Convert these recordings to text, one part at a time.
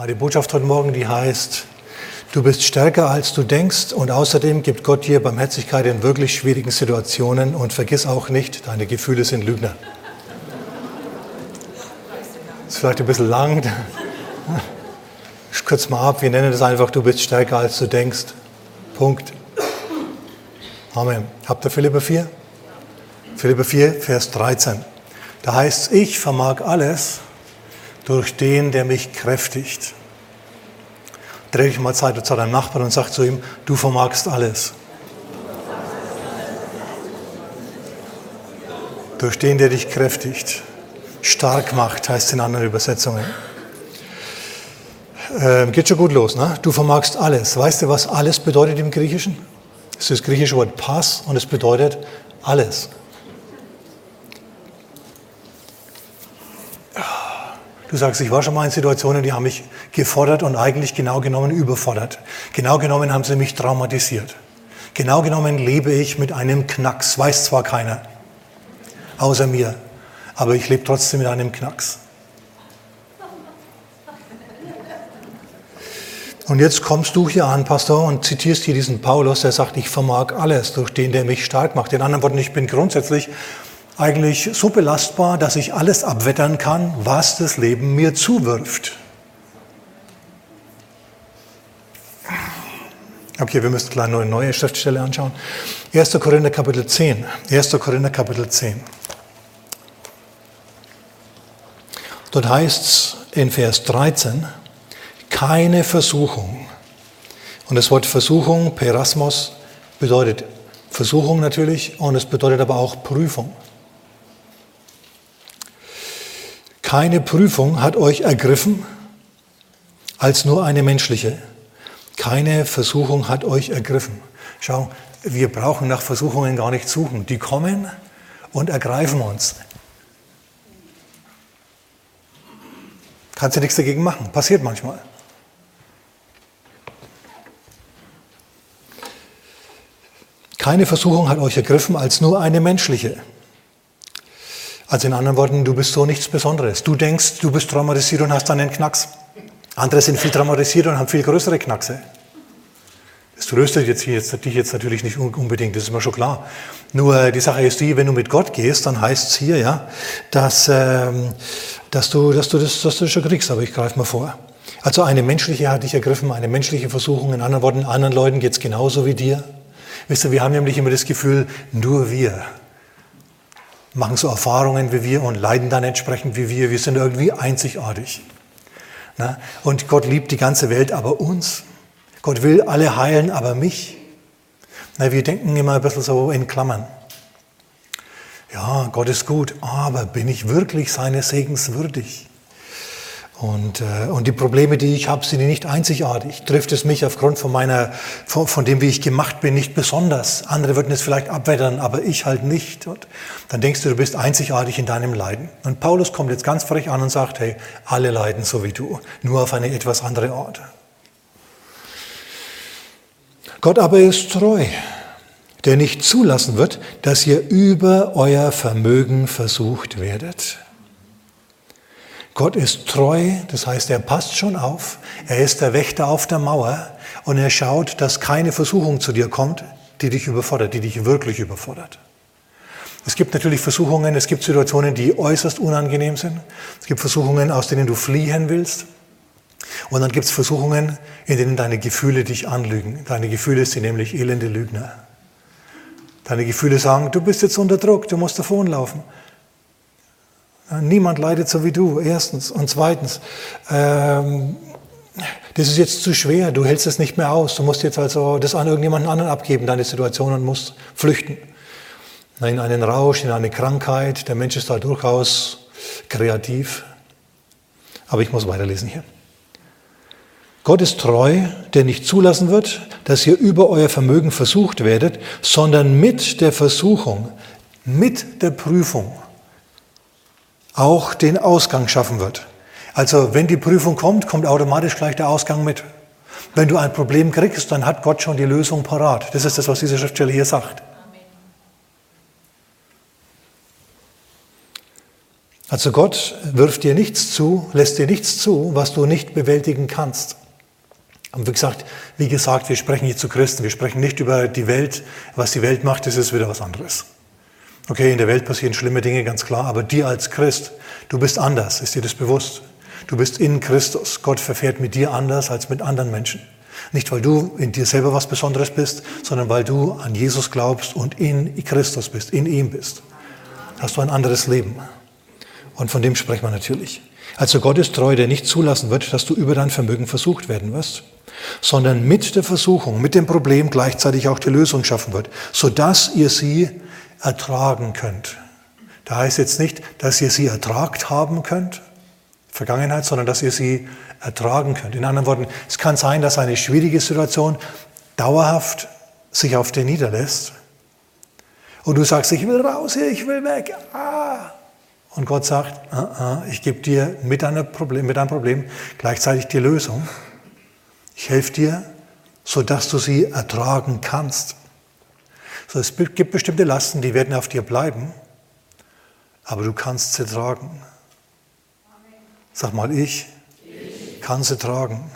Meine Botschaft heute Morgen, die heißt, du bist stärker als du denkst und außerdem gibt Gott dir Barmherzigkeit in wirklich schwierigen Situationen und vergiss auch nicht, deine Gefühle sind Lügner. Das ist vielleicht ein bisschen lang. Ich kürze mal ab, wir nennen das einfach, du bist stärker als du denkst. Punkt. Amen. Habt ihr Philipper 4? Philipper 4, Vers 13. Da heißt es, ich vermag alles durch den, der mich kräftigt. Dreh dich mal Zeit zu deinem Nachbarn und sag zu ihm, du vermagst alles. Durch den, der dich kräftigt. Stark macht, heißt in anderen Übersetzungen. Ähm, geht schon gut los, ne? Du vermagst alles. Weißt du, was alles bedeutet im Griechischen? Es ist das griechische Wort Pass und es bedeutet alles. Du sagst, ich war schon mal in Situationen, die haben mich gefordert und eigentlich genau genommen überfordert. Genau genommen haben sie mich traumatisiert. Genau genommen lebe ich mit einem Knacks. Weiß zwar keiner, außer mir, aber ich lebe trotzdem mit einem Knacks. Und jetzt kommst du hier an, Pastor, und zitierst hier diesen Paulus, der sagt, ich vermag alles durch den, der mich stark macht. In anderen Worten, ich bin grundsätzlich eigentlich so belastbar, dass ich alles abwettern kann, was das Leben mir zuwirft. Okay, wir müssen gleich eine neue Schriftstelle anschauen. 1. Korinther Kapitel 10. 1. Korinther Kapitel 10. Dort heißt es in Vers 13, keine Versuchung. Und das Wort Versuchung, Perasmos, bedeutet Versuchung natürlich und es bedeutet aber auch Prüfung. Keine Prüfung hat euch ergriffen als nur eine menschliche. Keine Versuchung hat euch ergriffen. Schau, wir brauchen nach Versuchungen gar nicht suchen. Die kommen und ergreifen uns. Kannst du nichts dagegen machen. Passiert manchmal. Keine Versuchung hat euch ergriffen als nur eine menschliche. Also in anderen Worten, du bist so nichts Besonderes. Du denkst, du bist traumatisiert und hast dann einen Knacks. Andere sind viel traumatisiert und haben viel größere Knackse. Das tröstet jetzt, jetzt, dich jetzt natürlich nicht unbedingt, das ist mir schon klar. Nur die Sache ist die, wenn du mit Gott gehst, dann heißt es hier, ja, dass, ähm, dass, du, dass, du das, dass du das schon kriegst, aber ich greife mal vor. Also eine menschliche hat dich ergriffen, eine menschliche Versuchung. In anderen Worten, anderen Leuten geht es genauso wie dir. Wisst ihr, wir haben nämlich immer das Gefühl, nur wir machen so Erfahrungen wie wir und leiden dann entsprechend wie wir. Wir sind irgendwie einzigartig. Und Gott liebt die ganze Welt, aber uns. Gott will alle heilen, aber mich. wir denken immer ein bisschen so in Klammern. Ja, Gott ist gut, aber bin ich wirklich seines Segens würdig? Und, äh, und die Probleme, die ich habe, sind nicht einzigartig. Trifft es mich aufgrund von meiner, von, von, dem, wie ich gemacht bin, nicht besonders. Andere würden es vielleicht abwettern, aber ich halt nicht. Und dann denkst du, du bist einzigartig in deinem Leiden. Und Paulus kommt jetzt ganz frech an und sagt, hey, alle leiden so wie du, nur auf eine etwas andere Art. Gott aber ist treu, der nicht zulassen wird, dass ihr über euer Vermögen versucht werdet. Gott ist treu, das heißt, er passt schon auf, er ist der Wächter auf der Mauer und er schaut, dass keine Versuchung zu dir kommt, die dich überfordert, die dich wirklich überfordert. Es gibt natürlich Versuchungen, es gibt Situationen, die äußerst unangenehm sind. Es gibt Versuchungen, aus denen du fliehen willst. Und dann gibt es Versuchungen, in denen deine Gefühle dich anlügen. Deine Gefühle sind nämlich elende Lügner. Deine Gefühle sagen, du bist jetzt unter Druck, du musst davonlaufen. Niemand leidet so wie du, erstens. Und zweitens, ähm, das ist jetzt zu schwer, du hältst es nicht mehr aus. Du musst jetzt also das an irgendjemanden anderen abgeben, deine Situation, und musst flüchten. In einen Rausch, in eine Krankheit. Der Mensch ist da durchaus kreativ. Aber ich muss weiterlesen hier. Gott ist treu, der nicht zulassen wird, dass ihr über euer Vermögen versucht werdet, sondern mit der Versuchung, mit der Prüfung auch den Ausgang schaffen wird. Also wenn die Prüfung kommt, kommt automatisch gleich der Ausgang mit. Wenn du ein Problem kriegst, dann hat Gott schon die Lösung parat. Das ist das, was diese Schriftstelle hier sagt. Also Gott wirft dir nichts zu, lässt dir nichts zu, was du nicht bewältigen kannst. Und wie gesagt, wie gesagt, wir sprechen hier zu Christen, wir sprechen nicht über die Welt. Was die Welt macht, das ist wieder was anderes. Okay, in der Welt passieren schlimme Dinge, ganz klar, aber dir als Christ, du bist anders, ist dir das bewusst? Du bist in Christus. Gott verfährt mit dir anders als mit anderen Menschen. Nicht, weil du in dir selber was Besonderes bist, sondern weil du an Jesus glaubst und in Christus bist, in ihm bist. Hast du ein anderes Leben. Und von dem sprechen wir natürlich. Also Gott ist treu, der nicht zulassen wird, dass du über dein Vermögen versucht werden wirst, sondern mit der Versuchung, mit dem Problem gleichzeitig auch die Lösung schaffen wird, sodass ihr sie ertragen könnt. Da heißt jetzt nicht, dass ihr sie ertragt haben könnt, Vergangenheit, sondern dass ihr sie ertragen könnt. In anderen Worten, es kann sein, dass eine schwierige Situation dauerhaft sich auf dir niederlässt und du sagst, ich will raus hier, ich will weg. Ah. Und Gott sagt, ah, ah, ich gebe dir mit, Problem, mit deinem Problem gleichzeitig die Lösung. Ich helfe dir, sodass du sie ertragen kannst. So, es gibt bestimmte Lasten, die werden auf dir bleiben, aber du kannst sie tragen. Sag mal, ich, ich kann, sie tragen.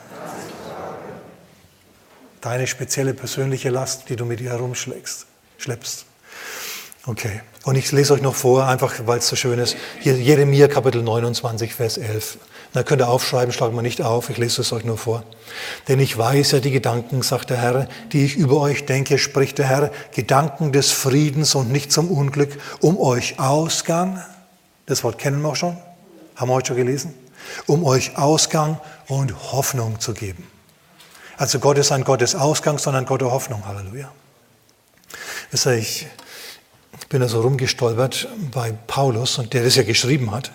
Deine spezielle persönliche Last, die du mit dir herumschlägst, schleppst. Okay. Und ich lese euch noch vor, einfach weil es so schön ist. Jeremia Kapitel 29, Vers 11. Da könnt ihr aufschreiben, schlagen wir nicht auf, ich lese es euch nur vor. Denn ich weiß ja die Gedanken, sagt der Herr, die ich über euch denke, spricht der Herr, Gedanken des Friedens und nicht zum Unglück, um euch Ausgang, das Wort kennen wir auch schon, haben wir heute schon gelesen, um euch Ausgang und Hoffnung zu geben. Also Gott ist ein Gott des Ausgangs, sondern Gott der Hoffnung. Halleluja. Ich bin da so rumgestolpert bei Paulus und der das ja geschrieben hat.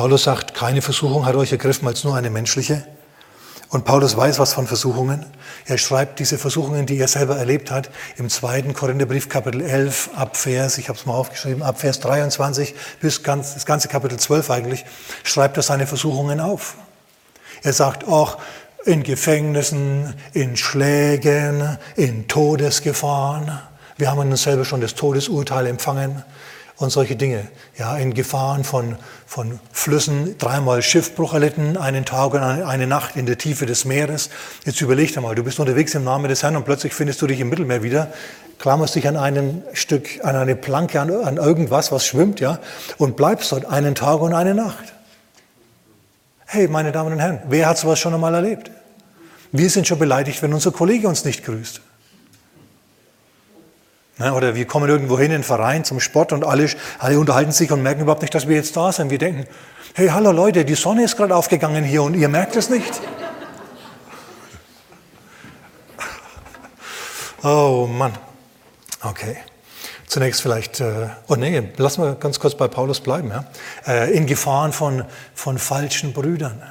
Paulus sagt, keine Versuchung hat euch ergriffen als nur eine menschliche. Und Paulus weiß was von Versuchungen. Er schreibt diese Versuchungen, die er selber erlebt hat, im zweiten Korintherbrief Kapitel 11 ab Vers, ich habe es mal aufgeschrieben, ab Vers 23 bis ganz, das ganze Kapitel 12 eigentlich, schreibt er seine Versuchungen auf. Er sagt auch, in Gefängnissen, in Schlägen, in Todesgefahren. Wir haben uns selber schon das Todesurteil empfangen und solche Dinge. Ja, in Gefahren von, von Flüssen, dreimal Schiffbruch erlitten, einen Tag und eine Nacht in der Tiefe des Meeres. Jetzt überleg dir mal, du bist unterwegs im Namen des Herrn und plötzlich findest du dich im Mittelmeer wieder, klammerst dich an einem Stück, an eine Planke, an, an irgendwas, was schwimmt, ja, und bleibst dort einen Tag und eine Nacht. Hey, meine Damen und Herren, wer hat sowas schon einmal erlebt? Wir sind schon beleidigt, wenn unser Kollege uns nicht grüßt. Ne, oder wir kommen irgendwo hin in einen Verein zum Sport und alle, alle unterhalten sich und merken überhaupt nicht, dass wir jetzt da sind. Wir denken, hey, hallo Leute, die Sonne ist gerade aufgegangen hier und ihr merkt es nicht. Oh Mann. Okay. Zunächst vielleicht, äh, oh nee, lassen wir ganz kurz bei Paulus bleiben. Ja? Äh, in Gefahren von, von falschen Brüdern.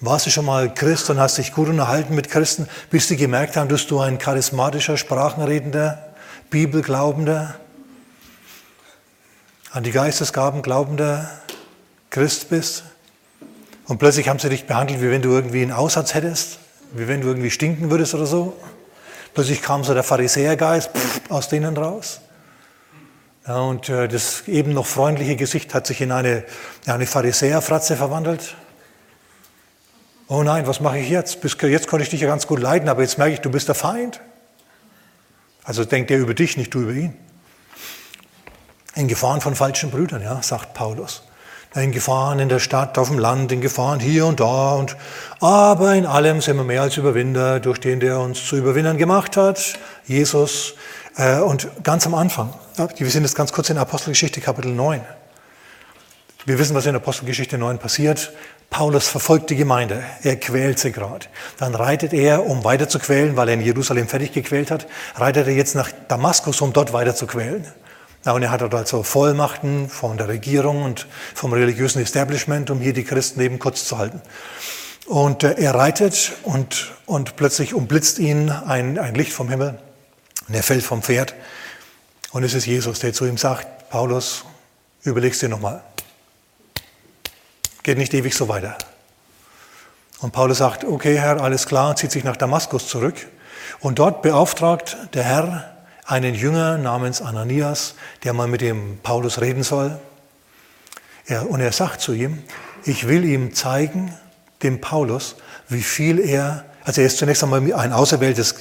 Warst du schon mal Christ und hast dich gut unterhalten mit Christen, bis sie gemerkt haben, dass du ein charismatischer, sprachenredender Bibelglaubender, an die Geistesgaben glaubender Christ bist und plötzlich haben sie dich behandelt, wie wenn du irgendwie einen Aussatz hättest, wie wenn du irgendwie stinken würdest oder so. Plötzlich kam so der Pharisäergeist aus denen raus. Ja, und äh, das eben noch freundliche Gesicht hat sich in eine, eine Pharisäerfratze verwandelt. Oh nein, was mache ich jetzt? Bis, jetzt konnte ich dich ja ganz gut leiden, aber jetzt merke ich, du bist der Feind. Also denkt er über dich, nicht du über ihn. In Gefahren von falschen Brüdern, ja, sagt Paulus. In Gefahren in der Stadt, auf dem Land, in Gefahren hier und da. Und, aber in allem sind wir mehr als Überwinder, durch den der uns zu Überwindern gemacht hat, Jesus. Äh, und ganz am Anfang, wir sind jetzt ganz kurz in Apostelgeschichte Kapitel 9. Wir wissen, was in Apostelgeschichte 9 passiert. Paulus verfolgt die Gemeinde, er quält sie gerade. Dann reitet er, um weiter zu quälen, weil er in Jerusalem fertig gequält hat, reitet er jetzt nach Damaskus, um dort weiter zu quälen. Und er hat dort also Vollmachten von der Regierung und vom religiösen Establishment, um hier die Christen eben kurz zu halten. Und äh, er reitet und, und plötzlich umblitzt ihn ein, ein Licht vom Himmel. Und er fällt vom Pferd. Und es ist Jesus, der zu ihm sagt, Paulus, überlegst dir nochmal. Geht nicht ewig so weiter. Und Paulus sagt, okay Herr, alles klar, zieht sich nach Damaskus zurück. Und dort beauftragt der Herr einen Jünger namens Ananias, der mal mit dem Paulus reden soll. Er, und er sagt zu ihm, ich will ihm zeigen, dem Paulus, wie viel er, also er ist zunächst einmal ein auserwähltes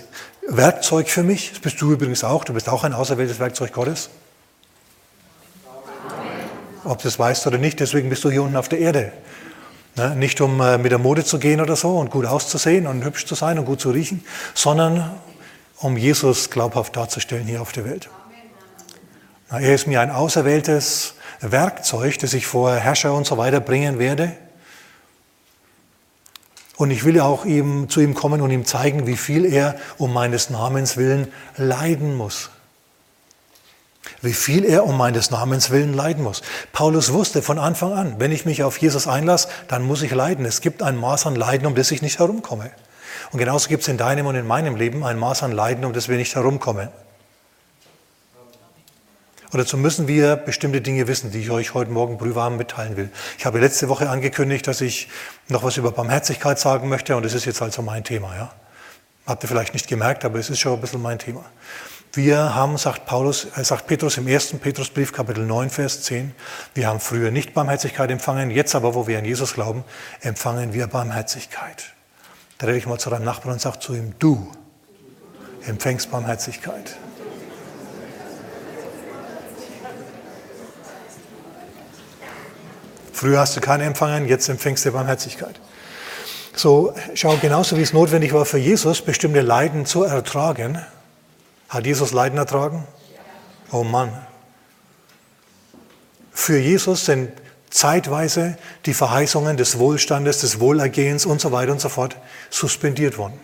Werkzeug für mich, das bist du übrigens auch, du bist auch ein auserwähltes Werkzeug Gottes. Ob du es weißt oder nicht, deswegen bist du hier unten auf der Erde. Ne? Nicht um äh, mit der Mode zu gehen oder so und gut auszusehen und hübsch zu sein und gut zu riechen, sondern um Jesus glaubhaft darzustellen hier auf der Welt. Er ist mir ein auserwähltes Werkzeug, das ich vor Herrscher und so weiter bringen werde. Und ich will auch ihm, zu ihm kommen und ihm zeigen, wie viel er um meines Namens willen leiden muss. Wie viel er um meines Namens willen leiden muss. Paulus wusste von Anfang an, wenn ich mich auf Jesus einlasse, dann muss ich leiden. Es gibt ein Maß an Leiden, um das ich nicht herumkomme. Und genauso gibt es in deinem und in meinem Leben ein Maß an Leiden, um das wir nicht herumkommen. Und dazu müssen wir bestimmte Dinge wissen, die ich euch heute Morgen brühwarm mitteilen will. Ich habe letzte Woche angekündigt, dass ich noch was über Barmherzigkeit sagen möchte und das ist jetzt also mein Thema. Ja? Habt ihr vielleicht nicht gemerkt, aber es ist schon ein bisschen mein Thema. Wir haben, sagt Paulus, äh, sagt Petrus im ersten Petrusbrief, Kapitel 9, Vers 10, wir haben früher nicht Barmherzigkeit empfangen, jetzt aber, wo wir an Jesus glauben, empfangen wir Barmherzigkeit. Da rede ich mal zu deinem Nachbarn und sage zu ihm, du empfängst Barmherzigkeit. Früher hast du keine empfangen, jetzt empfängst du Barmherzigkeit. So, schau, genauso wie es notwendig war für Jesus, bestimmte Leiden zu ertragen. Hat Jesus Leiden ertragen? Oh Mann. Für Jesus sind zeitweise die Verheißungen des Wohlstandes, des Wohlergehens und so weiter und so fort suspendiert worden.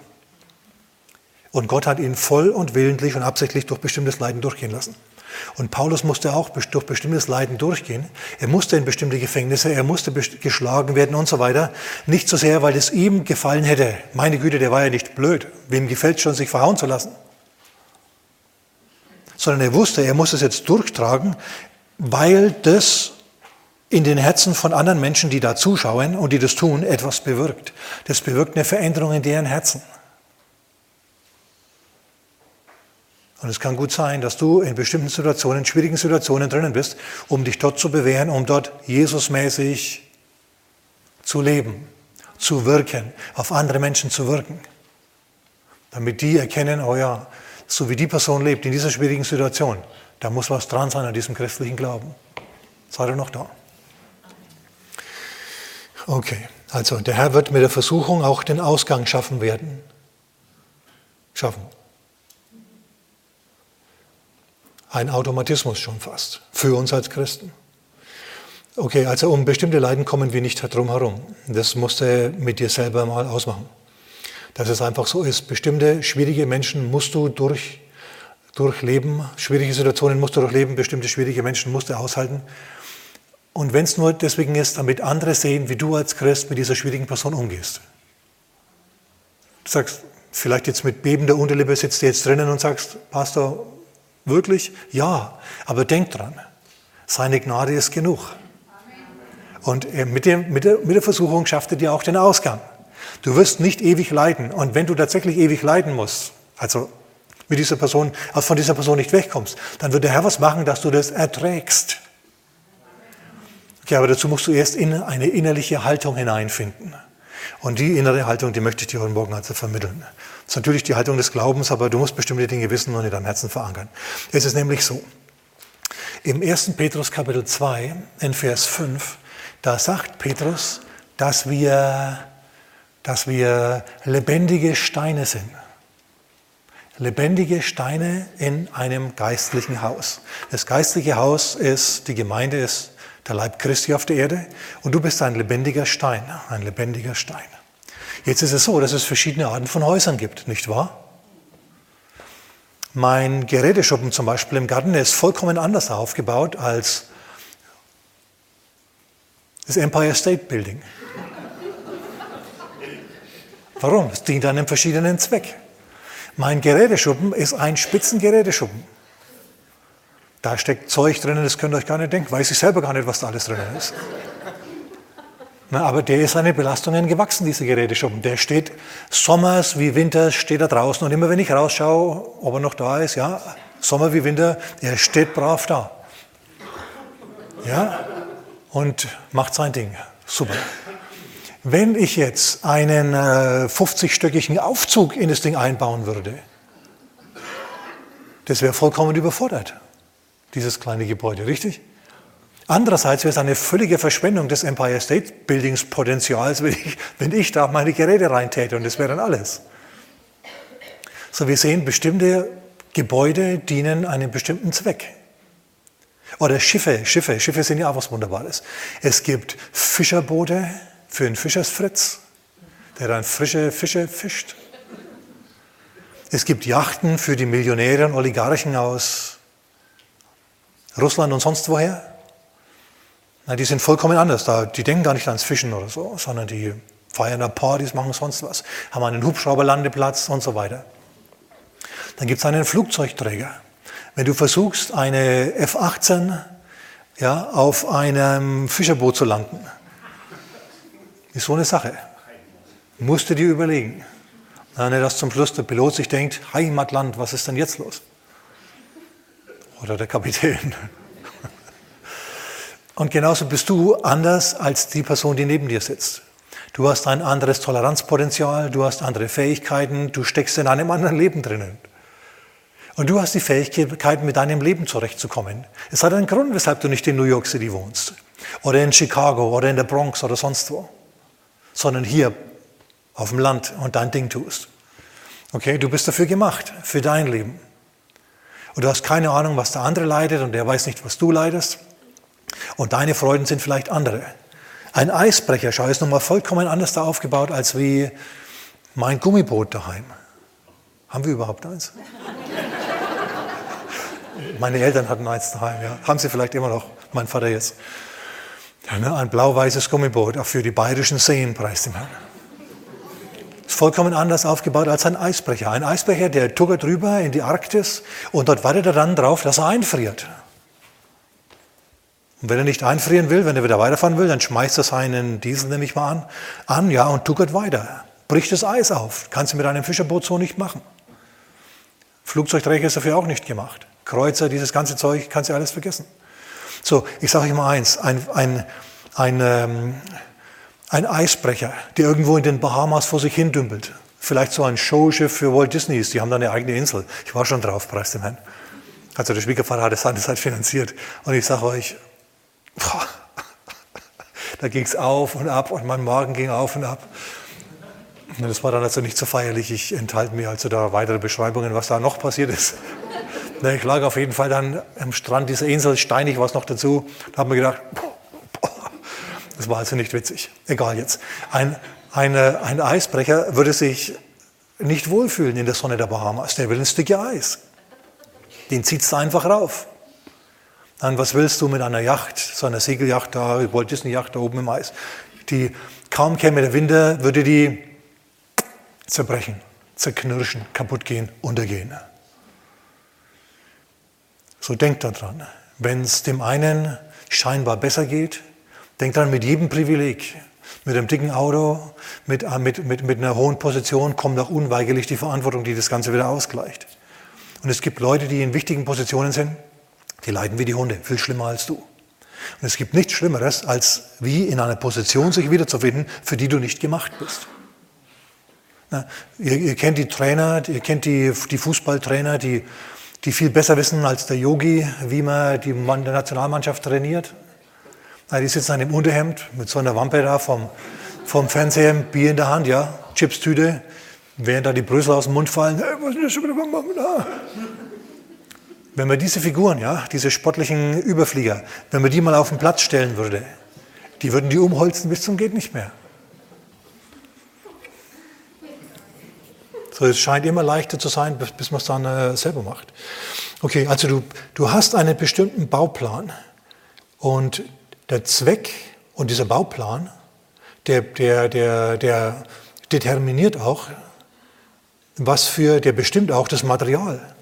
Und Gott hat ihn voll und willentlich und absichtlich durch bestimmtes Leiden durchgehen lassen. Und Paulus musste auch durch bestimmtes Leiden durchgehen. Er musste in bestimmte Gefängnisse, er musste geschlagen werden und so weiter. Nicht so sehr, weil es ihm gefallen hätte. Meine Güte, der war ja nicht blöd. Wem gefällt schon, sich verhauen zu lassen? Sondern er wusste, er muss es jetzt durchtragen, weil das in den Herzen von anderen Menschen, die da zuschauen und die das tun, etwas bewirkt. Das bewirkt eine Veränderung in deren Herzen. Und es kann gut sein, dass du in bestimmten Situationen, in schwierigen Situationen drinnen bist, um dich dort zu bewähren, um dort Jesusmäßig zu leben, zu wirken, auf andere Menschen zu wirken. Damit die erkennen, oh ja, so wie die Person lebt in dieser schwierigen Situation, da muss was dran sein an diesem christlichen Glauben. Seid ihr noch da? Okay, also der Herr wird mit der Versuchung auch den Ausgang schaffen werden. Schaffen. ein Automatismus schon fast für uns als Christen. Okay, also um bestimmte Leiden kommen wir nicht drum herum. Das musst du mit dir selber mal ausmachen. Dass es einfach so ist. Bestimmte schwierige Menschen musst du durch, durchleben, schwierige Situationen musst du durchleben, bestimmte schwierige Menschen musst du aushalten. Und wenn es nur deswegen ist, damit andere sehen, wie du als Christ mit dieser schwierigen Person umgehst. Du sagst, vielleicht jetzt mit bebender Unterlippe sitzt du jetzt drinnen und sagst, Pastor, Wirklich? Ja. Aber denk dran, seine Gnade ist genug. Und mit, dem, mit, der, mit der Versuchung schafft er dir auch den Ausgang. Du wirst nicht ewig leiden. Und wenn du tatsächlich ewig leiden musst, also mit dieser Person, also von dieser Person nicht wegkommst, dann wird der Herr was machen, dass du das erträgst. Okay, aber dazu musst du erst in eine innerliche Haltung hineinfinden. Und die innere Haltung, die möchte ich dir heute Morgen also vermitteln. Das ist natürlich die Haltung des Glaubens, aber du musst bestimmte Dinge wissen und in deinem Herzen verankern. Es ist nämlich so, im 1. Petrus Kapitel 2, in Vers 5, da sagt Petrus, dass wir, dass wir lebendige Steine sind. Lebendige Steine in einem geistlichen Haus. Das geistliche Haus ist, die Gemeinde ist der Leib Christi auf der Erde und du bist ein lebendiger Stein, ein lebendiger Stein. Jetzt ist es so, dass es verschiedene Arten von Häusern gibt, nicht wahr? Mein Geräteschuppen zum Beispiel im Garten ist vollkommen anders aufgebaut als das Empire State Building. Warum? Es dient einem verschiedenen Zweck. Mein Geräteschuppen ist ein Spitzengeräteschuppen. Da steckt Zeug drin, das könnt ihr euch gar nicht denken. Weiß ich selber gar nicht, was da alles drin ist. Na, aber der ist den Belastungen gewachsen, dieser Geräteschuppen. Der steht sommers wie Winter, steht da draußen. Und immer wenn ich rausschaue, ob er noch da ist, ja, Sommer wie Winter, er steht brav da. Ja, und macht sein Ding. Super. Wenn ich jetzt einen äh, 50-stöckigen Aufzug in das Ding einbauen würde, das wäre vollkommen überfordert, dieses kleine Gebäude, richtig? Andererseits wäre es eine völlige Verschwendung des Empire State Buildings Potenzials, wenn ich, wenn ich da meine Geräte reintäte und das wäre dann alles. So, wir sehen, bestimmte Gebäude dienen einem bestimmten Zweck. Oder Schiffe, Schiffe, Schiffe sind ja auch was Wunderbares. Es gibt Fischerboote für einen Fischersfritz, der dann frische Fische fischt. Es gibt Yachten für die Millionäre und Oligarchen aus Russland und sonst woher. Na, die sind vollkommen anders. Da, die denken gar nicht ans Fischen oder so, sondern die feiern da Partys, machen sonst was, haben einen Hubschrauberlandeplatz und so weiter. Dann gibt es einen Flugzeugträger. Wenn du versuchst, eine F-18 ja, auf einem Fischerboot zu landen, ist so eine Sache. Musst du dir überlegen. Dann, dass zum Schluss der Pilot sich denkt, Heimatland, was ist denn jetzt los? Oder der Kapitän. Und genauso bist du anders als die Person, die neben dir sitzt. Du hast ein anderes Toleranzpotenzial, du hast andere Fähigkeiten, du steckst in einem anderen Leben drinnen. Und du hast die Fähigkeit, mit deinem Leben zurechtzukommen. Es hat einen Grund, weshalb du nicht in New York City wohnst oder in Chicago oder in der Bronx oder sonst wo, sondern hier auf dem Land und dein Ding tust. Okay, du bist dafür gemacht, für dein Leben. Und du hast keine Ahnung, was der andere leidet und der weiß nicht, was du leidest. Und deine Freuden sind vielleicht andere. Ein Eisbrecher, schau, ist nochmal vollkommen anders da aufgebaut als wie mein Gummiboot daheim. Haben wir überhaupt eins? Meine Eltern hatten eins daheim, ja. Haben sie vielleicht immer noch, mein Vater jetzt. Ein blau-weißes Gummiboot, auch für die bayerischen Seen, preist dem Herrn. Ist vollkommen anders aufgebaut als ein Eisbrecher. Ein Eisbrecher, der tuckert rüber in die Arktis und dort wartet er dann drauf, dass er einfriert. Und wenn er nicht einfrieren will, wenn er wieder weiterfahren will, dann schmeißt er seinen Diesel, nehme ich mal an, an ja, und tuckert weiter. Bricht das Eis auf. Kannst du mit einem Fischerboot so nicht machen. Flugzeugträger ist dafür auch nicht gemacht. Kreuzer, dieses ganze Zeug, kannst du alles vergessen. So, ich sage euch mal eins, ein, ein, ein, ähm, ein Eisbrecher, der irgendwo in den Bahamas vor sich hin dümpelt. Vielleicht so ein Showschiff für Walt Disney ist, die haben da eine eigene Insel. Ich war schon drauf, preis dem Herrn. Also der Schwiegervater hat es seinerzeit finanziert. Und ich sage euch, boah, da ging es auf und ab und mein Magen ging auf und ab. Das war dann also nicht so feierlich. Ich enthalte mir also da weitere Beschreibungen, was da noch passiert ist. Ich lag auf jeden Fall dann am Strand dieser Insel, steinig war es noch dazu. Da haben wir gedacht, das war also nicht witzig. Egal jetzt. Ein, eine, ein Eisbrecher würde sich nicht wohlfühlen in der Sonne der Bahamas. Der will ein Stück Eis. Den zieht es einfach rauf. Dann, was willst du mit einer Yacht, so einer Segelyacht da, Walt Disney Yacht da oben im Eis? Die kaum käme der Winter, würde die zerbrechen, zerknirschen, kaputt gehen, untergehen. So denkt daran. Wenn es dem einen scheinbar besser geht, denkt dran, mit jedem Privileg, mit einem dicken Auto, mit, äh, mit, mit, mit einer hohen Position kommt auch unweigerlich die Verantwortung, die das Ganze wieder ausgleicht. Und es gibt Leute, die in wichtigen Positionen sind, die leiden wie die Hunde, viel schlimmer als du. Und es gibt nichts Schlimmeres, als wie in einer Position sich wiederzufinden, für die du nicht gemacht bist. Na, ihr, ihr, kennt die Trainer, ihr kennt die, die Fußballtrainer, die, die viel besser wissen als der Yogi, wie man die Mann der Nationalmannschaft trainiert. Die sitzen dann im Unterhemd mit so einer Wampe da vom, vom Fernseher, Bier in der Hand, ja, Chipstüte, während da die Brüssel aus dem Mund fallen. Hey, was ist das schon wieder da? Wenn man diese Figuren, ja, diese sportlichen Überflieger, wenn man die mal auf den Platz stellen würde, die würden die umholzen bis zum geht nicht mehr. So, es scheint immer leichter zu sein, bis, bis man es dann äh, selber macht. Okay, also du, du hast einen bestimmten Bauplan und der Zweck und dieser Bauplan, der, der, der, der determiniert auch, was für, der bestimmt auch das Material,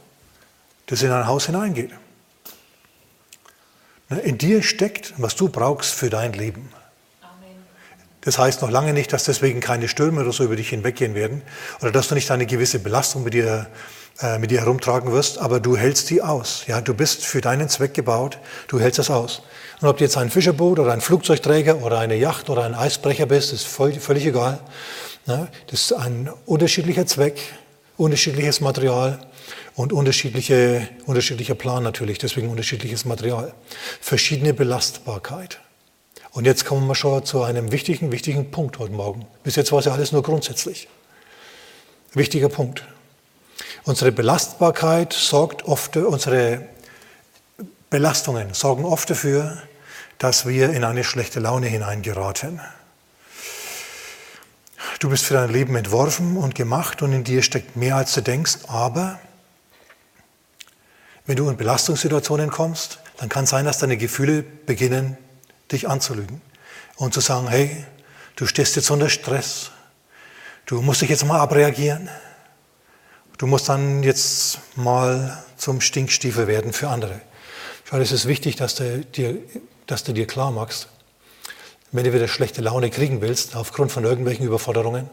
das in ein Haus hineingeht. In dir steckt, was du brauchst für dein Leben. Das heißt noch lange nicht, dass deswegen keine Stürme oder so über dich hinweggehen werden oder dass du nicht eine gewisse Belastung mit dir äh, mit dir herumtragen wirst, aber du hältst die aus. Ja, du bist für deinen Zweck gebaut, du hältst es aus. Und ob du jetzt ein Fischerboot oder ein Flugzeugträger oder eine Yacht oder ein Eisbrecher bist, ist voll, völlig egal. Ne? Das ist ein unterschiedlicher Zweck, unterschiedliches Material und unterschiedliche, unterschiedlicher Plan natürlich, deswegen unterschiedliches Material. Verschiedene Belastbarkeit. Und jetzt kommen wir schon zu einem wichtigen, wichtigen Punkt heute Morgen. Bis jetzt war es ja alles nur grundsätzlich. Wichtiger Punkt. Unsere Belastbarkeit sorgt oft, unsere Belastungen sorgen oft dafür, dass wir in eine schlechte Laune hineingeraten. Du bist für dein Leben entworfen und gemacht und in dir steckt mehr, als du denkst, aber wenn du in Belastungssituationen kommst, dann kann es sein, dass deine Gefühle beginnen, dich anzulügen und zu sagen, hey, du stehst jetzt unter Stress, du musst dich jetzt mal abreagieren, du musst dann jetzt mal zum Stinkstiefel werden für andere. Schau, es ist wichtig, dass du dir, dass du dir klar machst, wenn du wieder schlechte Laune kriegen willst, aufgrund von irgendwelchen Überforderungen,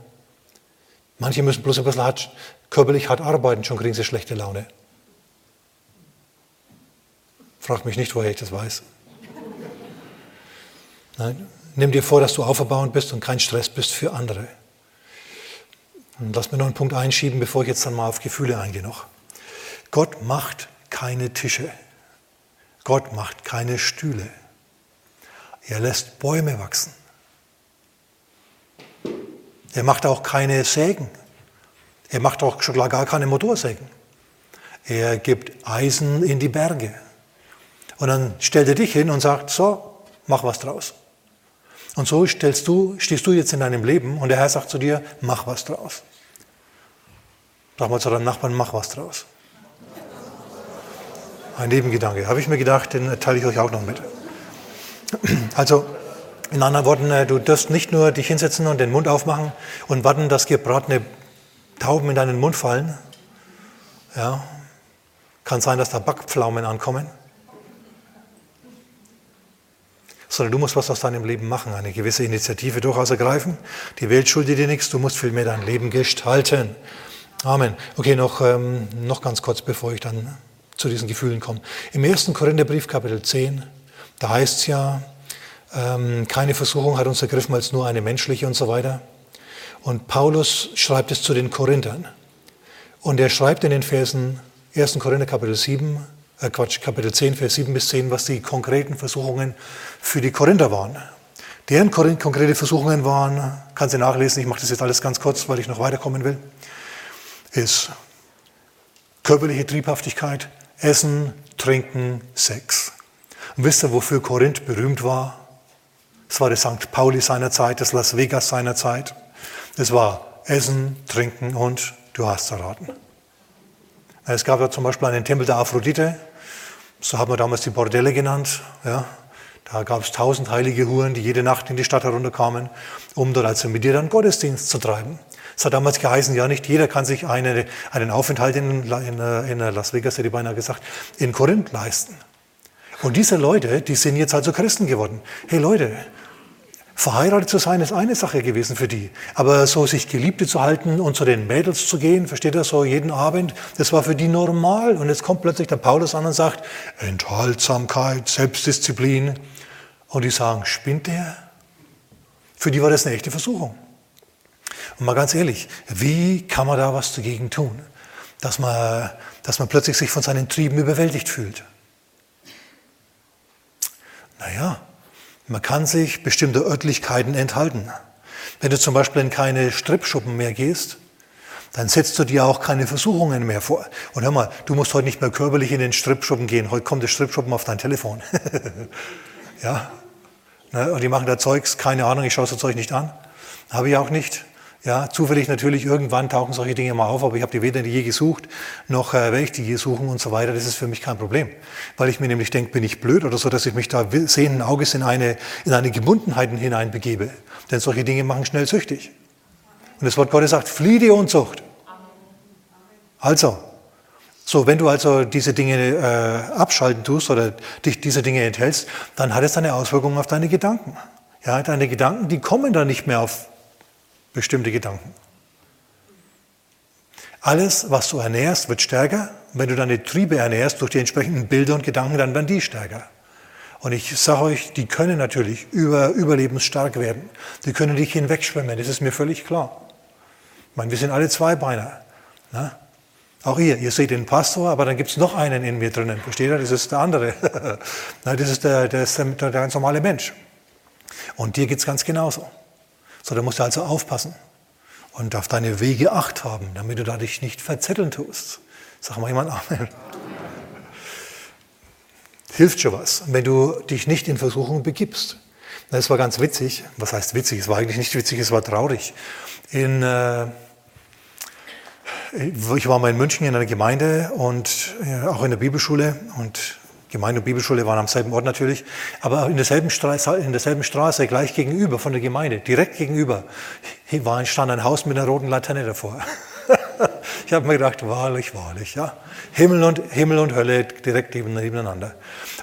manche müssen bloß ein bisschen hart, körperlich hart arbeiten, schon kriegen sie schlechte Laune. Frag mich nicht, woher ich das weiß. Nein, nimm dir vor, dass du auferbauend bist und kein Stress bist für andere. Und lass mir noch einen Punkt einschieben, bevor ich jetzt dann mal auf Gefühle eingehe noch. Gott macht keine Tische. Gott macht keine Stühle. Er lässt Bäume wachsen. Er macht auch keine Sägen. Er macht auch schon gar keine Motorsägen. Er gibt Eisen in die Berge. Und dann stellt er dich hin und sagt, so, mach was draus. Und so stellst du, stehst du jetzt in deinem Leben und der Herr sagt zu dir, mach was draus. Sag mal zu deinem Nachbarn, mach was draus. Ein Nebengedanke. Habe ich mir gedacht, den teile ich euch auch noch mit. Also, in anderen Worten, äh, du darfst nicht nur dich hinsetzen und den Mund aufmachen und warten, dass gebratene Tauben in deinen Mund fallen. Ja, kann sein, dass da Backpflaumen ankommen. Sondern du musst was aus deinem Leben machen, eine gewisse Initiative durchaus ergreifen. Die Welt schuldet dir nichts, du musst vielmehr dein Leben gestalten. Amen. Okay, noch, ähm, noch ganz kurz, bevor ich dann zu diesen Gefühlen komme. Im 1. Korintherbrief, Kapitel 10, da heißt es ja, ähm, keine Versuchung hat uns ergriffen als nur eine menschliche und so weiter. Und Paulus schreibt es zu den Korinthern. Und er schreibt in den Versen 1. Korinther Kapitel 7, äh Quatsch, Kapitel 10, Vers 7 bis 10, was die konkreten Versuchungen für die Korinther waren. Deren konkrete Versuchungen waren, kann sie nachlesen, ich mache das jetzt alles ganz kurz, weil ich noch weiterkommen will, ist körperliche Triebhaftigkeit, Essen, Trinken, Sex. Und wisst ihr, wofür Korinth berühmt war? Es war das St. Pauli seiner Zeit, das Las Vegas seiner Zeit. Es war Essen, Trinken und du hast erraten. Es gab ja zum Beispiel einen Tempel der Aphrodite, so haben wir damals die Bordelle genannt. Ja. Da gab es tausend heilige Huren, die jede Nacht in die Stadt herunterkamen, um dort also mit ihr dann Gottesdienst zu treiben. Es hat damals geheißen, ja, nicht jeder kann sich eine, einen Aufenthalt in, in, in Las Vegas, hätte ich beinahe gesagt, in Korinth leisten. Und diese Leute, die sind jetzt also Christen geworden. Hey Leute, Verheiratet zu sein ist eine Sache gewesen für die. Aber so sich Geliebte zu halten und zu den Mädels zu gehen, versteht ihr so jeden Abend, das war für die normal. Und jetzt kommt plötzlich der Paulus an und sagt, Enthaltsamkeit, Selbstdisziplin. Und die sagen, spinnt der? Für die war das eine echte Versuchung. Und mal ganz ehrlich, wie kann man da was dagegen tun? Dass man, dass man plötzlich sich von seinen Trieben überwältigt fühlt. Naja, man kann sich bestimmter Örtlichkeiten enthalten. Wenn du zum Beispiel in keine Strippschuppen mehr gehst, dann setzt du dir auch keine Versuchungen mehr vor. Und hör mal, du musst heute nicht mehr körperlich in den Strippschuppen gehen. Heute kommt der Strippschuppen auf dein Telefon. ja. Ne, und die machen da Zeugs, keine Ahnung, ich schaue das Zeug nicht an. Habe ich auch nicht. Ja, zufällig natürlich, irgendwann tauchen solche Dinge mal auf, aber ich habe die weder je gesucht, noch äh, werde ich die je suchen und so weiter. Das ist für mich kein Problem. Weil ich mir nämlich denke, bin ich blöd oder so, dass ich mich da sehenden Auges in eine, in eine Gebundenheit hineinbegebe. Denn solche Dinge machen schnell süchtig. Und das Wort Gottes sagt, fliehe die Unzucht. Also, so, wenn du also diese Dinge äh, abschalten tust oder dich diese Dinge enthältst, dann hat es eine Auswirkung auf deine Gedanken. Ja, deine Gedanken, die kommen dann nicht mehr auf bestimmte Gedanken. Alles, was du ernährst, wird stärker. wenn du deine Triebe ernährst durch die entsprechenden Bilder und Gedanken, dann werden die stärker. Und ich sage euch, die können natürlich über, überlebensstark werden. Die können dich hinwegschwimmen, das ist mir völlig klar. Ich meine, wir sind alle Zweibeiner. Ne? Auch ihr, ihr seht den Pastor, aber dann gibt es noch einen in mir drinnen. Versteht ihr? Das ist der andere. das ist der, der, ist der, der ganz normale Mensch. Und dir geht es ganz genauso. So, da musst du also aufpassen und auf deine Wege Acht haben, damit du da dich nicht verzetteln tust. Sag mal jemand Amen. Hilft schon was, wenn du dich nicht in Versuchung begibst. Das war ganz witzig. Was heißt witzig? Es war eigentlich nicht witzig, es war traurig. In, äh, ich war mal in München in einer Gemeinde und äh, auch in der Bibelschule und Gemeinde und Bibelschule waren am selben Ort natürlich, aber in derselben Straße, in derselben Straße gleich gegenüber von der Gemeinde, direkt gegenüber, war, stand ein Haus mit einer roten Laterne davor. ich habe mir gedacht, wahrlich, wahrlich, ja. Himmel und, Himmel und Hölle direkt nebeneinander.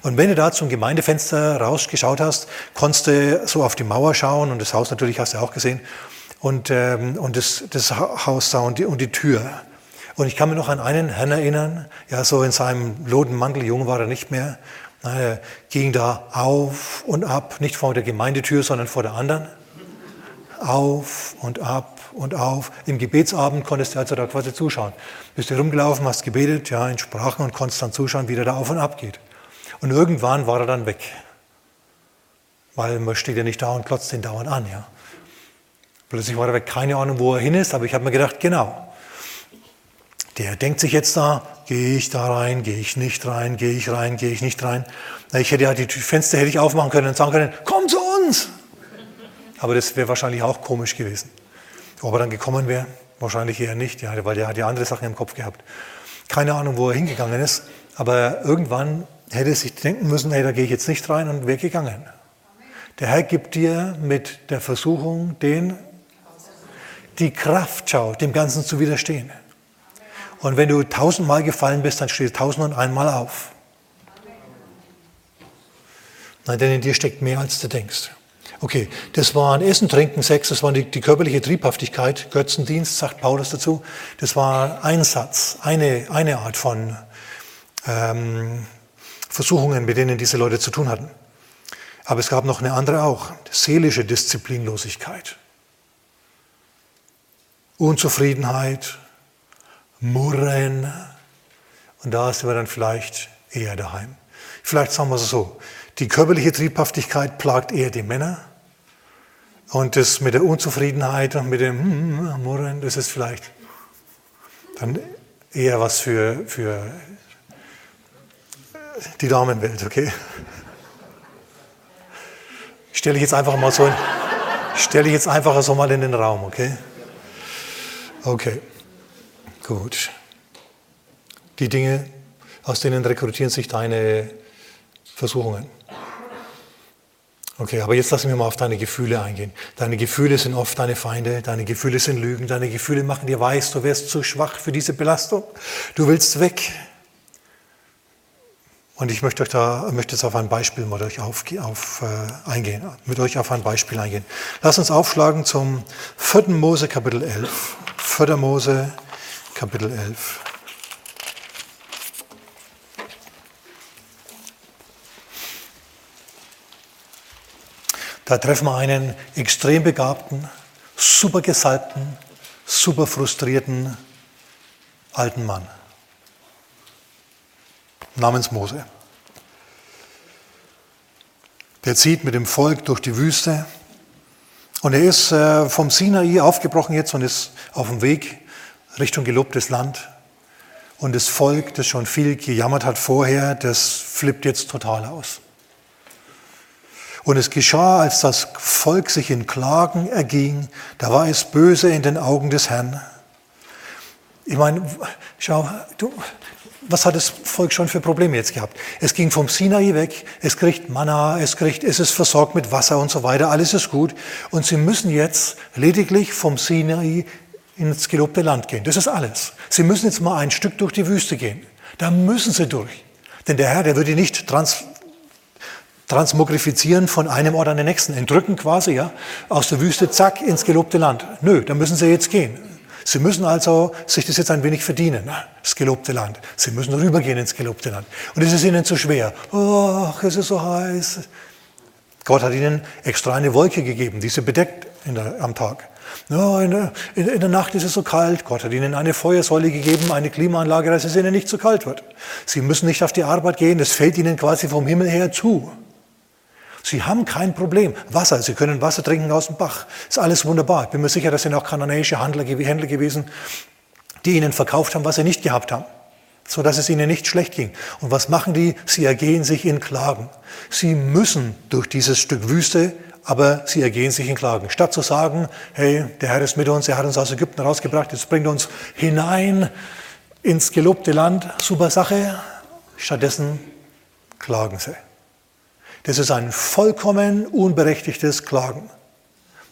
Und wenn du da zum Gemeindefenster rausgeschaut hast, konntest du so auf die Mauer schauen und das Haus natürlich hast du auch gesehen und, ähm, und das, das Haus da und die, und die Tür. Und ich kann mich noch an einen Herrn erinnern, ja, so in seinem loden Mantel, jung war er nicht mehr, er ging da auf und ab, nicht vor der Gemeindetür, sondern vor der anderen. Auf und ab und auf. Im Gebetsabend konntest du also da quasi zuschauen. Bist du rumgelaufen, hast gebetet, ja, in Sprachen und konntest dann zuschauen, wie der da auf und ab geht. Und irgendwann war er dann weg. Weil man steht ja nicht da und klotzt ihn dauernd an, ja. Plötzlich war er weg, keine Ahnung, wo er hin ist, aber ich habe mir gedacht, genau, der denkt sich jetzt da, gehe ich da rein, gehe ich nicht rein, gehe ich rein, gehe ich nicht rein. Ich hätte ja die Fenster hätte ich aufmachen können und sagen können, komm zu uns. Aber das wäre wahrscheinlich auch komisch gewesen. Ob er dann gekommen wäre, wahrscheinlich eher nicht, ja, weil der hat ja andere Sachen im Kopf gehabt. Keine Ahnung, wo er hingegangen ist, aber irgendwann hätte er sich denken müssen, hey, da gehe ich jetzt nicht rein und wäre gegangen. Der Herr gibt dir mit der Versuchung den, die Kraft, schau, dem Ganzen zu widerstehen. Und wenn du tausendmal gefallen bist, dann stehst tausend und einmal auf. Nein, denn in dir steckt mehr, als du denkst. Okay, das waren Essen, Trinken, Sex, das war die, die körperliche Triebhaftigkeit, Götzendienst, sagt Paulus dazu. Das war ein Satz, eine, eine Art von ähm, Versuchungen, mit denen diese Leute zu tun hatten. Aber es gab noch eine andere auch, seelische Disziplinlosigkeit. Unzufriedenheit, Murren. Und da sind wir dann vielleicht eher daheim. Vielleicht sagen wir es so, die körperliche Triebhaftigkeit plagt eher die Männer. Und das mit der Unzufriedenheit und mit dem hm, Murren, das ist vielleicht dann eher was für, für die Damenwelt, okay? Stelle ich jetzt einfach mal so, in, stelle ich jetzt einfach so mal in den Raum, okay? Okay. Gut. Die Dinge, aus denen rekrutieren sich deine Versuchungen. Okay, aber jetzt lassen wir mal auf deine Gefühle eingehen. Deine Gefühle sind oft deine Feinde, deine Gefühle sind Lügen, deine Gefühle machen dir weiß, du wärst zu schwach für diese Belastung. Du willst weg. Und ich möchte euch da, möchte jetzt auf ein Beispiel mit euch auf, auf, äh, eingehen, mit euch auf ein Beispiel eingehen. Lass uns aufschlagen zum 4. Mose Kapitel 11. 4. Mose Kapitel 11. Da treffen wir einen extrem begabten, super gesalbten, super frustrierten alten Mann namens Mose. Der zieht mit dem Volk durch die Wüste und er ist äh, vom Sinai aufgebrochen jetzt und ist auf dem Weg Richtung gelobtes Land. Und das Volk, das schon viel gejammert hat vorher, das flippt jetzt total aus. Und es geschah, als das Volk sich in Klagen erging, da war es böse in den Augen des Herrn. Ich meine, schau, du, was hat das Volk schon für Probleme jetzt gehabt? Es ging vom Sinai weg, es kriegt Manna, es kriegt, es ist versorgt mit Wasser und so weiter, alles ist gut. Und sie müssen jetzt lediglich vom Sinai ins gelobte Land gehen. Das ist alles. Sie müssen jetzt mal ein Stück durch die Wüste gehen. Da müssen sie durch. Denn der Herr, der würde nicht trans, transmogrifizieren von einem Ort an den nächsten, entrücken quasi, ja, aus der Wüste, zack, ins gelobte Land. Nö, da müssen sie jetzt gehen. Sie müssen also sich das jetzt ein wenig verdienen, ne? das gelobte Land. Sie müssen rübergehen ins gelobte Land. Und es ist ihnen zu schwer. Ach, es ist so heiß. Gott hat ihnen extra eine Wolke gegeben, die sie bedeckt der, am Tag. In, der, Nacht ist es so kalt. Gott hat ihnen eine Feuersäule gegeben, eine Klimaanlage, dass es ihnen nicht zu kalt wird. Sie müssen nicht auf die Arbeit gehen, es fällt ihnen quasi vom Himmel her zu. Sie haben kein Problem. Wasser, Sie können Wasser trinken aus dem Bach. Ist alles wunderbar. Ich bin mir sicher, das sind auch kananäische Handler, Händler gewesen, die Ihnen verkauft haben, was Sie nicht gehabt haben. So dass es ihnen nicht schlecht ging. Und was machen die? Sie ergehen sich in Klagen. Sie müssen durch dieses Stück Wüste, aber sie ergehen sich in Klagen. Statt zu sagen, hey, der Herr ist mit uns, er hat uns aus Ägypten rausgebracht, jetzt bringt uns hinein ins gelobte Land, super Sache. Stattdessen klagen sie. Das ist ein vollkommen unberechtigtes Klagen.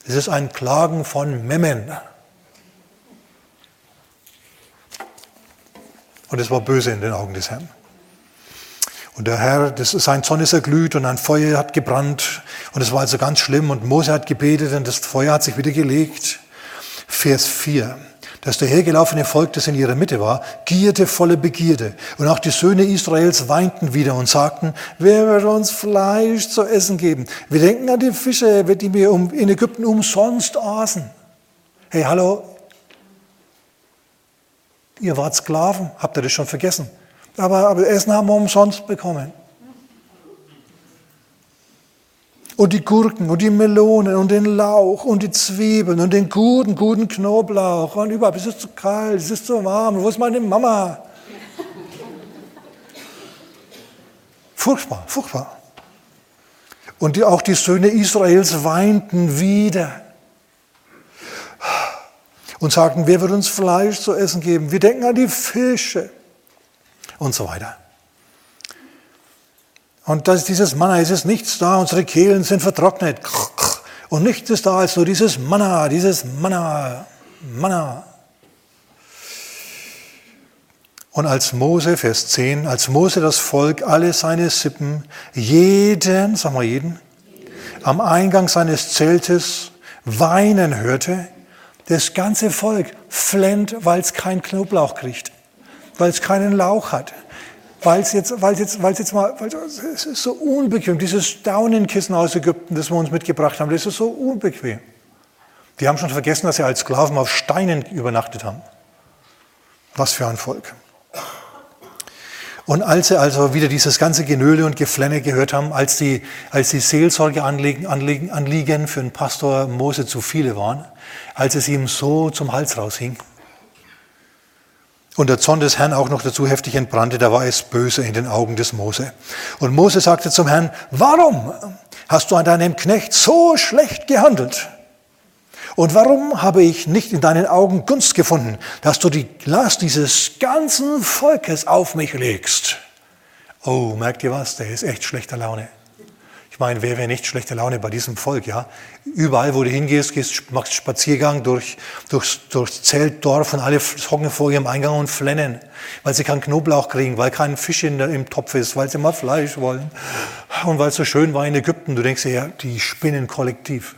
Das ist ein Klagen von Memmen. Und es war böse in den Augen des Herrn. Und der Herr, das, sein Zorn ist erglüht und ein Feuer hat gebrannt. Und es war also ganz schlimm. Und Mose hat gebetet und das Feuer hat sich wieder gelegt. Vers 4. Das dahergelaufene Volk, das in ihrer Mitte war, gierte volle Begierde. Und auch die Söhne Israels weinten wieder und sagten, wer wird uns Fleisch zu essen geben? Wir denken an die Fische, die wir in Ägypten umsonst aßen. Hey, hallo, ihr wart Sklaven, habt ihr das schon vergessen? Aber, aber Essen haben wir umsonst bekommen. Und die Gurken und die Melonen und den Lauch und die Zwiebeln und den guten, guten Knoblauch und überhaupt, es ist zu kalt, es ist zu warm, wo ist meine Mama? Furchtbar, furchtbar. Und die, auch die Söhne Israels weinten wieder und sagten, wer wird uns Fleisch zu essen geben? Wir denken an die Fische und so weiter. Und das, dieses Manna, es ist nichts da, unsere Kehlen sind vertrocknet. Und nichts ist da als nur dieses Manna, dieses Manna, Manna. Und als Mose, Vers 10, als Mose das Volk alle seine Sippen, jeden, sag mal jeden, am Eingang seines Zeltes weinen hörte, das ganze Volk flennt, weil es keinen Knoblauch kriegt, weil es keinen Lauch hat, weil es jetzt, weil jetzt, weil jetzt mal, weil es ist so unbequem. Dieses Daunenkissen aus Ägypten, das wir uns mitgebracht haben, das ist so unbequem. Die haben schon vergessen, dass sie als Sklaven auf Steinen übernachtet haben. Was für ein Volk. Und als sie also wieder dieses ganze Genöle und Geflenne gehört haben, als die, als die Seelsorgeanliegen Anliegen, Anliegen für den Pastor Mose zu viele waren, als es ihm so zum Hals raushing, und der Zorn des Herrn auch noch dazu heftig entbrannte, da war es böse in den Augen des Mose. Und Mose sagte zum Herrn, warum hast du an deinem Knecht so schlecht gehandelt? Und warum habe ich nicht in deinen Augen Gunst gefunden, dass du die Last dieses ganzen Volkes auf mich legst? Oh, merkt ihr was? Der ist echt schlechter Laune. Ich meine, wer wäre nicht schlechte Laune bei diesem Volk, ja? Überall, wo du hingehst, gehst, machst Spaziergang durch, durch, durch Zeltdorf und alle hocken vor ihrem Eingang und flennen, weil sie keinen Knoblauch kriegen, weil kein Fisch in der, im Topf ist, weil sie mal Fleisch wollen und weil es so schön war in Ägypten. Du denkst dir, ja, die spinnen kollektiv.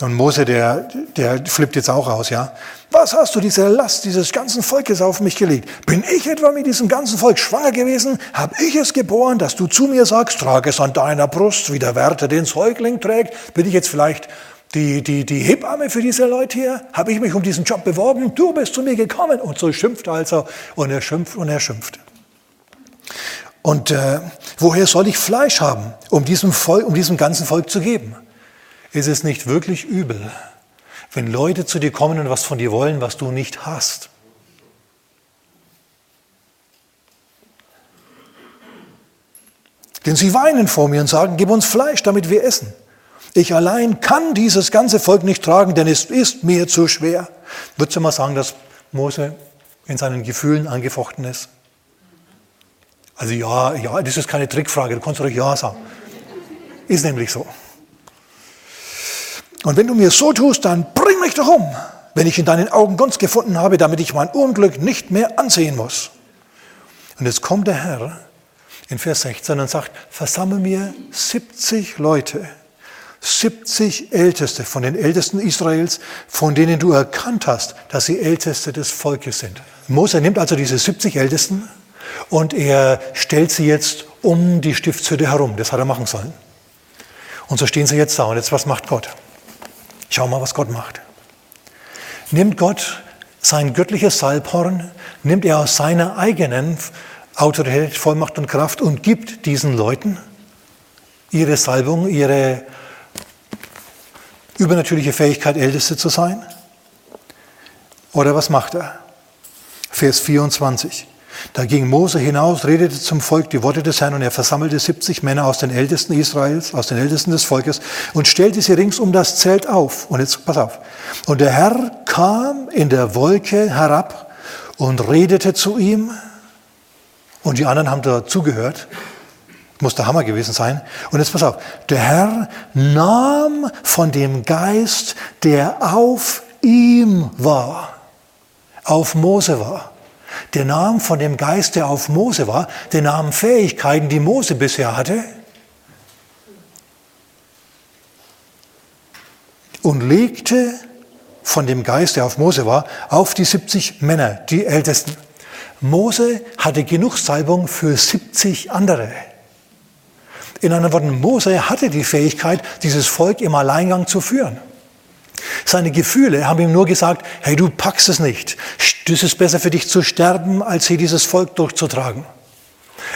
Und Mose, der, der flippt jetzt auch aus, ja. Was hast du diese Last dieses ganzen Volkes auf mich gelegt? Bin ich etwa mit diesem ganzen Volk schwanger gewesen? Hab ich es geboren, dass du zu mir sagst, trage es an deiner Brust, wie der Wärter den Säugling trägt? Bin ich jetzt vielleicht die, die, die Hebamme für diese Leute hier? Habe ich mich um diesen Job beworben? Du bist zu mir gekommen. Und so schimpft er also und er schimpft und er schimpft. Und äh, woher soll ich Fleisch haben, um diesem, Volk, um diesem ganzen Volk zu geben? Ist es nicht wirklich übel, wenn Leute zu dir kommen und was von dir wollen, was du nicht hast? Denn sie weinen vor mir und sagen, gib uns Fleisch, damit wir essen. Ich allein kann dieses ganze Volk nicht tragen, denn es ist mir zu schwer. Würdest du mal sagen, dass Mose in seinen Gefühlen angefochten ist? Also ja, ja, das ist keine Trickfrage, du kannst ruhig ja sagen. Ist nämlich so. Und wenn du mir so tust, dann bring mich doch um, wenn ich in deinen Augen Gunst gefunden habe, damit ich mein Unglück nicht mehr ansehen muss. Und jetzt kommt der Herr in Vers 16 und sagt, versammle mir 70 Leute, 70 Älteste von den Ältesten Israels, von denen du erkannt hast, dass sie Älteste des Volkes sind. Mose nimmt also diese 70 Ältesten und er stellt sie jetzt um die Stiftshütte herum. Das hat er machen sollen. Und so stehen sie jetzt da. Und jetzt, was macht Gott? Schau mal, was Gott macht. Nimmt Gott sein göttliches Salbhorn, nimmt er aus seiner eigenen Autorität, Vollmacht und Kraft und gibt diesen Leuten ihre Salbung, ihre übernatürliche Fähigkeit, Älteste zu sein? Oder was macht er? Vers 24. Da ging Mose hinaus, redete zum Volk die Worte des Herrn und er versammelte 70 Männer aus den Ältesten Israels, aus den Ältesten des Volkes und stellte sie rings um das Zelt auf. Und jetzt pass auf. Und der Herr kam in der Wolke herab und redete zu ihm. Und die anderen haben da zugehört. Muss der Hammer gewesen sein. Und jetzt pass auf. Der Herr nahm von dem Geist, der auf ihm war, auf Mose war. Der nahm von dem Geist, der auf Mose war, der nahm Fähigkeiten, die Mose bisher hatte, und legte von dem Geist, der auf Mose war, auf die 70 Männer, die Ältesten. Mose hatte genug Salbung für 70 andere. In anderen Worten, Mose hatte die Fähigkeit, dieses Volk im Alleingang zu führen. Seine Gefühle haben ihm nur gesagt, hey, du packst es nicht. Es ist besser für dich zu sterben, als hier dieses Volk durchzutragen.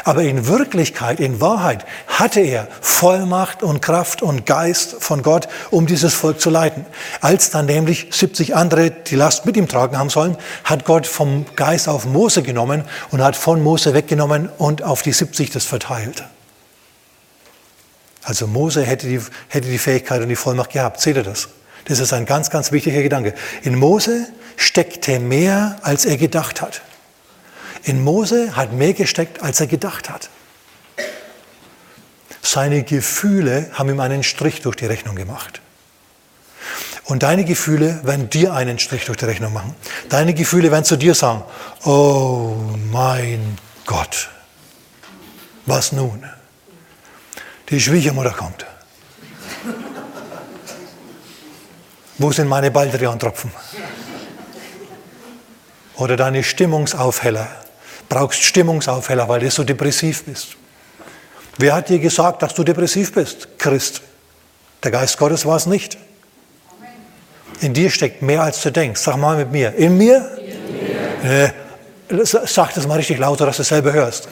Aber in Wirklichkeit, in Wahrheit hatte er Vollmacht und Kraft und Geist von Gott, um dieses Volk zu leiten. Als dann nämlich 70 andere die Last mit ihm tragen haben sollen, hat Gott vom Geist auf Mose genommen und hat von Mose weggenommen und auf die 70 das verteilt. Also Mose hätte die, hätte die Fähigkeit und die Vollmacht gehabt. Seht ihr das? Das ist ein ganz, ganz wichtiger Gedanke. In Mose steckte mehr, als er gedacht hat. In Mose hat mehr gesteckt, als er gedacht hat. Seine Gefühle haben ihm einen Strich durch die Rechnung gemacht. Und deine Gefühle werden dir einen Strich durch die Rechnung machen. Deine Gefühle werden zu dir sagen, oh mein Gott, was nun? Die Schwiegermutter kommt. Wo sind meine Baldrian-Tropfen? Oder deine Stimmungsaufheller. Brauchst Stimmungsaufheller, weil du so depressiv bist. Wer hat dir gesagt, dass du depressiv bist? Christ. Der Geist Gottes war es nicht. In dir steckt mehr, als du denkst. Sag mal mit mir. In mir? In mir. Äh, sag das mal richtig lauter, dass du es selber hörst.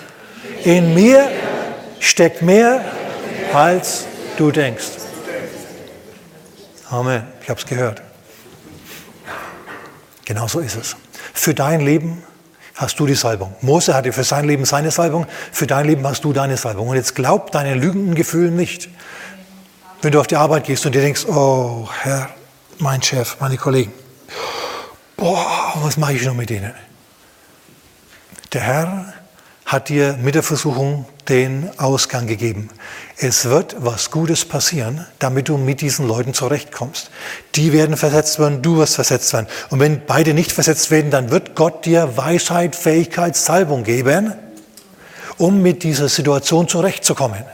In mir steckt mehr, als du denkst. Amen. Habe es gehört. Genau so ist es. Für dein Leben hast du die Salbung. Mose hatte für sein Leben seine Salbung, für dein Leben hast du deine Salbung. Und jetzt glaub deinen lügenden Gefühlen nicht. Wenn du auf die Arbeit gehst und dir denkst, oh Herr, mein Chef, meine Kollegen, boah, was mache ich noch mit denen? Der Herr hat dir mit der Versuchung den Ausgang gegeben. Es wird was Gutes passieren, damit du mit diesen Leuten zurechtkommst. Die werden versetzt werden, du wirst versetzt werden. Und wenn beide nicht versetzt werden, dann wird Gott dir Weisheit, Fähigkeit, Salbung geben, um mit dieser Situation zurechtzukommen.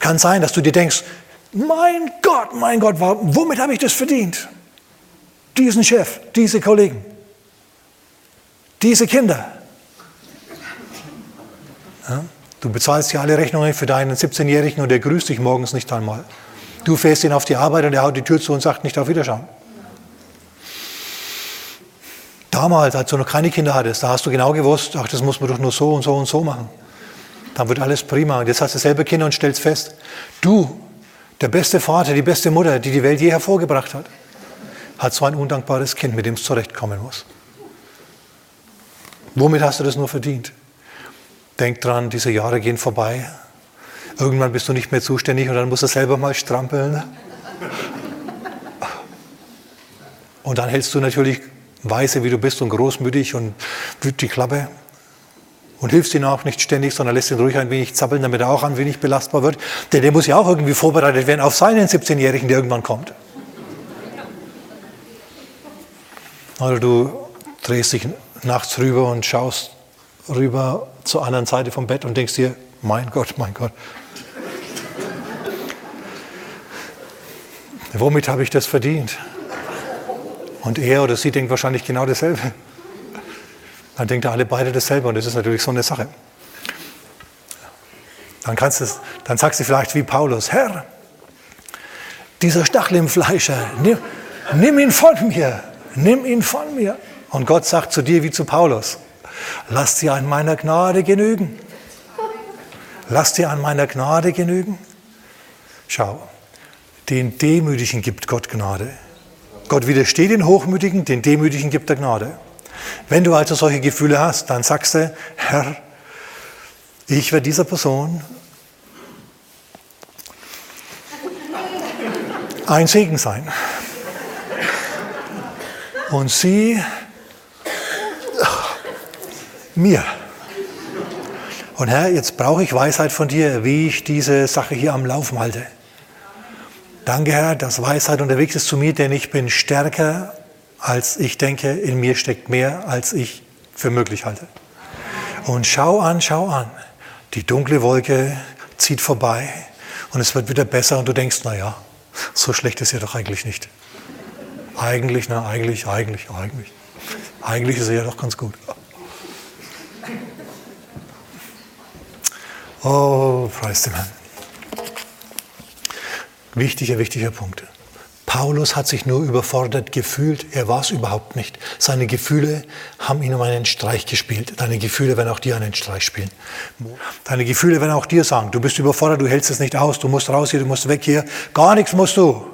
Kann sein, dass du dir denkst, mein Gott, mein Gott, womit habe ich das verdient? Diesen Chef, diese Kollegen, diese Kinder. Ja? Du bezahlst ja alle Rechnungen für deinen 17-Jährigen und der grüßt dich morgens nicht einmal. Du fährst ihn auf die Arbeit und er haut die Tür zu und sagt nicht auf Wiederschauen. Damals, als du noch keine Kinder hattest, da hast du genau gewusst, ach, das muss man doch nur so und so und so machen. Dann wird alles prima. Und jetzt hast du selber Kinder und stellst fest, du, der beste Vater, die beste Mutter, die die Welt je hervorgebracht hat, hat so ein undankbares Kind, mit dem es zurechtkommen muss. Womit hast du das nur verdient? Denk dran, diese Jahre gehen vorbei. Irgendwann bist du nicht mehr zuständig und dann musst du selber mal strampeln. Und dann hältst du natürlich weise, wie du bist und großmütig und wüt die Klappe und hilfst ihm auch nicht ständig, sondern lässt ihn ruhig ein wenig zappeln, damit er auch ein wenig belastbar wird. Denn der muss ja auch irgendwie vorbereitet werden auf seinen 17-Jährigen, der irgendwann kommt. Oder du drehst dich nachts rüber und schaust rüber zur anderen Seite vom Bett und denkst dir, mein Gott, mein Gott. Womit habe ich das verdient? Und er oder sie denkt wahrscheinlich genau dasselbe. Dann denkt er alle beide dasselbe und das ist natürlich so eine Sache. Dann, kannst du, dann sagst du vielleicht wie Paulus, Herr, dieser Stachel im Fleischer, nimm, nimm ihn von mir, nimm ihn von mir. Und Gott sagt zu dir wie zu Paulus, lass dir an meiner Gnade genügen. Lass dir an meiner Gnade genügen. Schau, den Demütigen gibt Gott Gnade. Gott widersteht den Hochmütigen, den Demütigen gibt er Gnade. Wenn du also solche Gefühle hast, dann sagst du, Herr, ich werde dieser Person ein Segen sein. Und sie mir. Und Herr, jetzt brauche ich Weisheit von dir, wie ich diese Sache hier am Laufen halte. Danke, Herr, dass Weisheit unterwegs ist zu mir, denn ich bin stärker, als ich denke. In mir steckt mehr, als ich für möglich halte. Und schau an, schau an. Die dunkle Wolke zieht vorbei und es wird wieder besser und du denkst, na ja, so schlecht ist er doch eigentlich nicht. Eigentlich, na, eigentlich, eigentlich, eigentlich. Eigentlich ist er ja doch ganz gut. Oh, preis dem Herrn. Wichtiger, wichtiger Punkt. Paulus hat sich nur überfordert gefühlt, er war es überhaupt nicht. Seine Gefühle haben ihm einen Streich gespielt. Deine Gefühle werden auch dir einen Streich spielen. Deine Gefühle werden auch dir sagen, du bist überfordert, du hältst es nicht aus, du musst raus hier, du musst weg hier. Gar nichts musst du.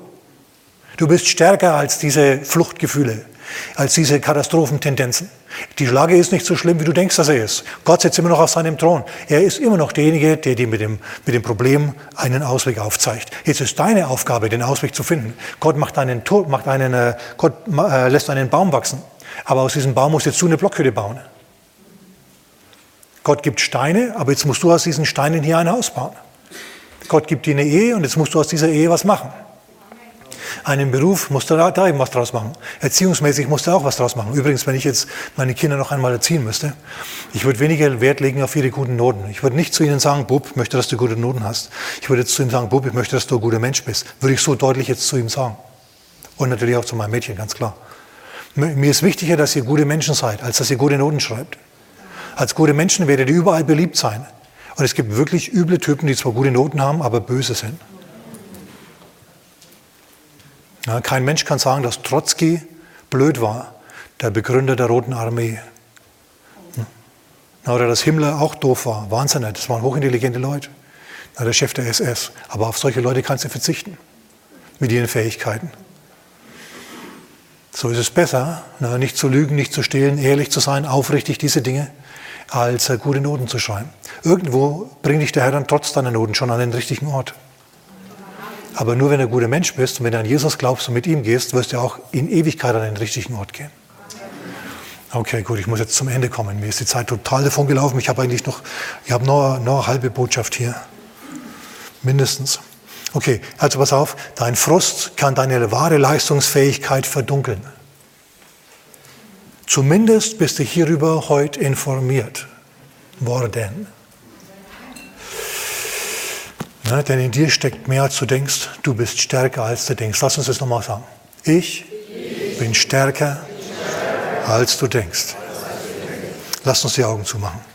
Du bist stärker als diese Fluchtgefühle, als diese Katastrophentendenzen. Die Lage ist nicht so schlimm, wie du denkst, dass er ist. Gott sitzt immer noch auf seinem Thron. Er ist immer noch derjenige, der dir mit dem, mit dem Problem einen Ausweg aufzeigt. Jetzt ist deine Aufgabe, den Ausweg zu finden. Gott macht einen, macht einen, äh, Gott äh, lässt einen Baum wachsen. Aber aus diesem Baum musst jetzt du eine Blockhütte bauen. Gott gibt Steine, aber jetzt musst du aus diesen Steinen hier ein Haus bauen. Gott gibt dir eine Ehe und jetzt musst du aus dieser Ehe was machen. Einen Beruf musst du da, da eben was draus machen. Erziehungsmäßig musst du auch was draus machen. Übrigens, wenn ich jetzt meine Kinder noch einmal erziehen müsste, ich würde weniger Wert legen auf ihre guten Noten. Ich würde nicht zu ihnen sagen, Bub, ich möchte, dass du gute Noten hast. Ich würde jetzt zu ihm sagen, Bub, ich möchte, dass du ein guter Mensch bist. Würde ich so deutlich jetzt zu ihm sagen. Und natürlich auch zu meinem Mädchen, ganz klar. Mir ist wichtiger, dass ihr gute Menschen seid, als dass ihr gute Noten schreibt. Als gute Menschen werdet ihr überall beliebt sein. Und es gibt wirklich üble Typen, die zwar gute Noten haben, aber böse sind. Ja, kein Mensch kann sagen, dass Trotzki blöd war, der Begründer der Roten Armee. Ja, oder dass Himmler auch doof war. Wahnsinn, das waren hochintelligente Leute. Ja, der Chef der SS. Aber auf solche Leute kannst du verzichten. Mit ihren Fähigkeiten. So ist es besser, nicht zu lügen, nicht zu stehlen, ehrlich zu sein, aufrichtig diese Dinge, als äh, gute Noten zu schreiben. Irgendwo bringt dich der Herr dann trotz deiner Noten schon an den richtigen Ort. Aber nur wenn du ein guter Mensch bist und wenn du an Jesus glaubst und mit ihm gehst, wirst du auch in Ewigkeit an den richtigen Ort gehen. Okay, gut, ich muss jetzt zum Ende kommen. Mir ist die Zeit total davon gelaufen. Ich habe eigentlich noch, ich habe noch, noch eine halbe Botschaft hier. Mindestens. Okay, also pass auf, dein Frust kann deine wahre Leistungsfähigkeit verdunkeln. Zumindest bist du hierüber heute informiert worden. Ne, denn in dir steckt mehr, als du denkst. Du bist stärker, als du denkst. Lass uns das nochmal sagen. Ich, ich bin, stärker, bin stärker, als du denkst. Lass uns die Augen zumachen.